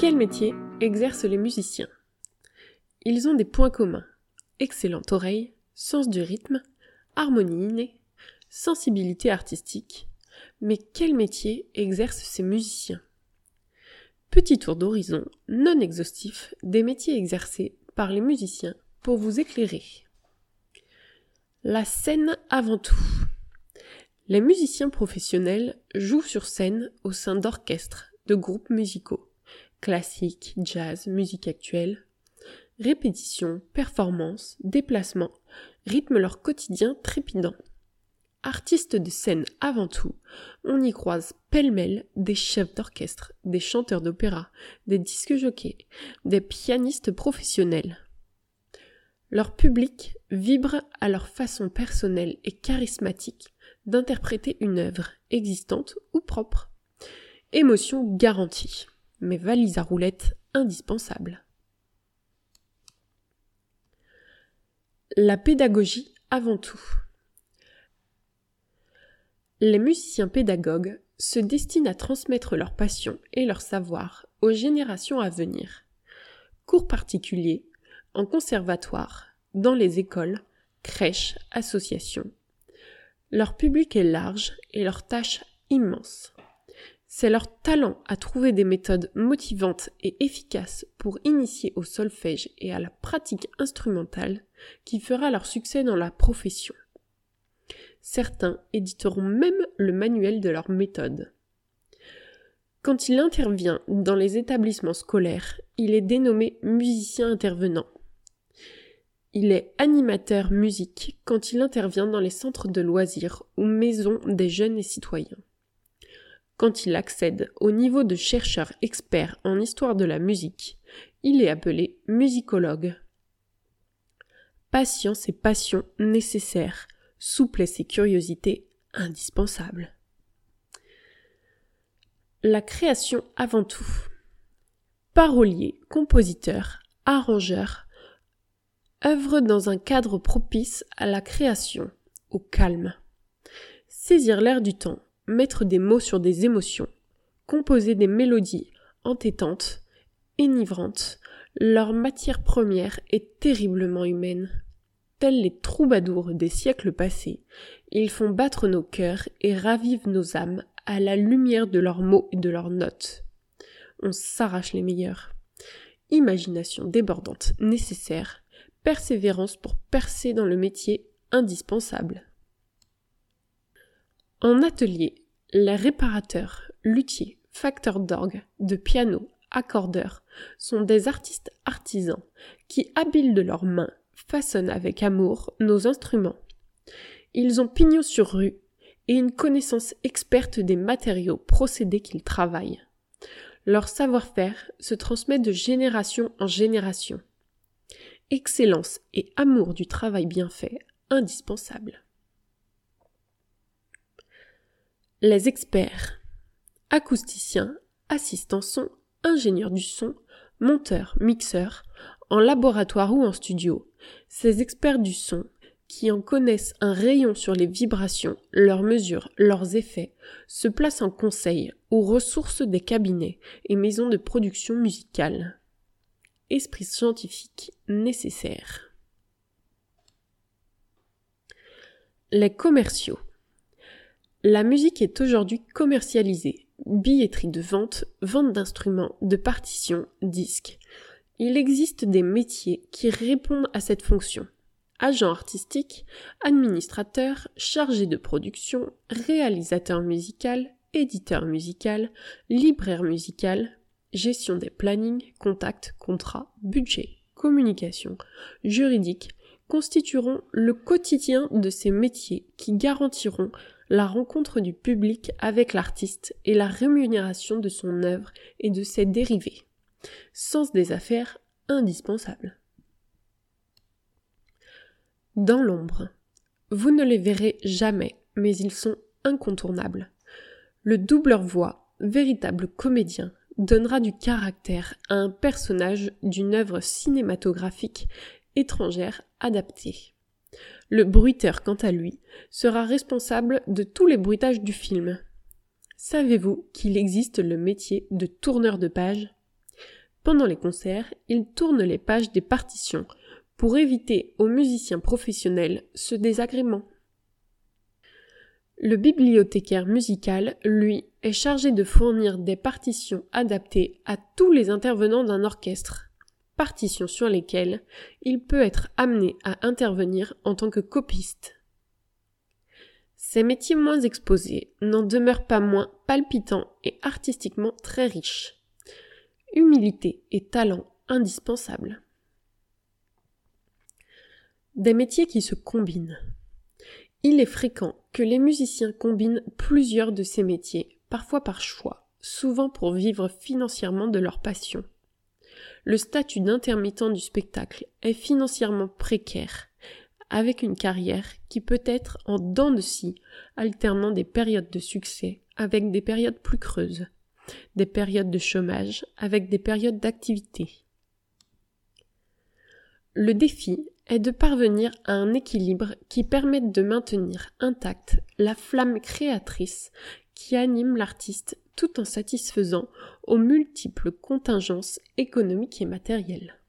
Quel métier exercent les musiciens? Ils ont des points communs. Excellente oreille, sens du rythme, harmonie innée, sensibilité artistique. Mais quel métier exercent ces musiciens? Petit tour d'horizon non exhaustif des métiers exercés par les musiciens pour vous éclairer. La scène avant tout. Les musiciens professionnels jouent sur scène au sein d'orchestres, de groupes musicaux, classiques, jazz, musique actuelle. Répétitions, performances, déplacements rythment leur quotidien trépidant. Artistes de scène avant tout, on y croise pêle-mêle des chefs d'orchestre, des chanteurs d'opéra, des disques jockeys, des pianistes professionnels. Leur public vibre à leur façon personnelle et charismatique d'interpréter une œuvre existante ou propre. Émotion garantie, mais valise à roulettes indispensable. La pédagogie avant tout. Les musiciens pédagogues se destinent à transmettre leur passion et leur savoir aux générations à venir. Cours particuliers, en conservatoire, dans les écoles, crèches, associations. Leur public est large et leur tâche immense. C'est leur talent à trouver des méthodes motivantes et efficaces pour initier au solfège et à la pratique instrumentale qui fera leur succès dans la profession. Certains éditeront même le manuel de leur méthode. Quand il intervient dans les établissements scolaires, il est dénommé musicien intervenant. Il est animateur musique quand il intervient dans les centres de loisirs ou maisons des jeunes et citoyens. Quand il accède au niveau de chercheur expert en histoire de la musique, il est appelé musicologue. Patience et passion nécessaires, souplesse et curiosité indispensables. La création avant tout. Parolier, compositeur, arrangeur, œuvre dans un cadre propice à la création, au calme. Saisir l'air du temps, mettre des mots sur des émotions, composer des mélodies entêtantes, enivrantes, leur matière première est terriblement humaine. Tels les troubadours des siècles passés, ils font battre nos cœurs et ravivent nos âmes à la lumière de leurs mots et de leurs notes. On s'arrache les meilleurs. Imagination débordante nécessaire, persévérance pour percer dans le métier indispensable. En atelier, les réparateurs, luthiers, facteurs d'orgue, de piano, accordeurs sont des artistes artisans qui, habiles de leurs mains, façonnent avec amour nos instruments. Ils ont pignon sur rue et une connaissance experte des matériaux procédés qu'ils travaillent. Leur savoir-faire se transmet de génération en génération excellence et amour du travail bien fait indispensable. Les experts acousticiens, assistants son, ingénieurs du son, monteurs, mixeurs, en laboratoire ou en studio, ces experts du son qui en connaissent un rayon sur les vibrations, leurs mesures, leurs effets, se placent en conseil ou ressources des cabinets et maisons de production musicale esprit scientifique nécessaire. Les commerciaux. La musique est aujourd'hui commercialisée. Billetterie de vente, vente d'instruments, de partitions, disques. Il existe des métiers qui répondent à cette fonction. Agent artistique, administrateur, chargé de production, réalisateur musical, éditeur musical, libraire musical, gestion des plannings, contacts, contrats, budget, communication, juridique, constitueront le quotidien de ces métiers qui garantiront la rencontre du public avec l'artiste et la rémunération de son œuvre et de ses dérivés. Sens des affaires indispensable. Dans l'ombre. Vous ne les verrez jamais, mais ils sont incontournables. Le doubleur voix, véritable comédien, donnera du caractère à un personnage d'une œuvre cinématographique étrangère adaptée. Le bruiteur, quant à lui, sera responsable de tous les bruitages du film. Savez-vous qu'il existe le métier de tourneur de page Pendant les concerts, il tourne les pages des partitions pour éviter aux musiciens professionnels ce désagrément. Le bibliothécaire musical, lui, est chargé de fournir des partitions adaptées à tous les intervenants d'un orchestre, partitions sur lesquelles il peut être amené à intervenir en tant que copiste. Ces métiers moins exposés n'en demeurent pas moins palpitants et artistiquement très riches. Humilité et talent indispensables. Des métiers qui se combinent. Il est fréquent que les musiciens combinent plusieurs de ces métiers, parfois par choix, souvent pour vivre financièrement de leur passion. Le statut d'intermittent du spectacle est financièrement précaire, avec une carrière qui peut être en dents de scie, alternant des périodes de succès avec des périodes plus creuses, des périodes de chômage avec des périodes d'activité. Le défi est de parvenir à un équilibre qui permette de maintenir intacte la flamme créatrice qui anime l'artiste tout en satisfaisant aux multiples contingences économiques et matérielles.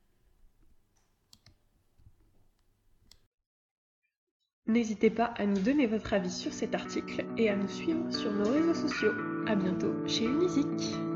N'hésitez pas à nous donner votre avis sur cet article et à nous suivre sur nos réseaux sociaux. À bientôt chez Unisic.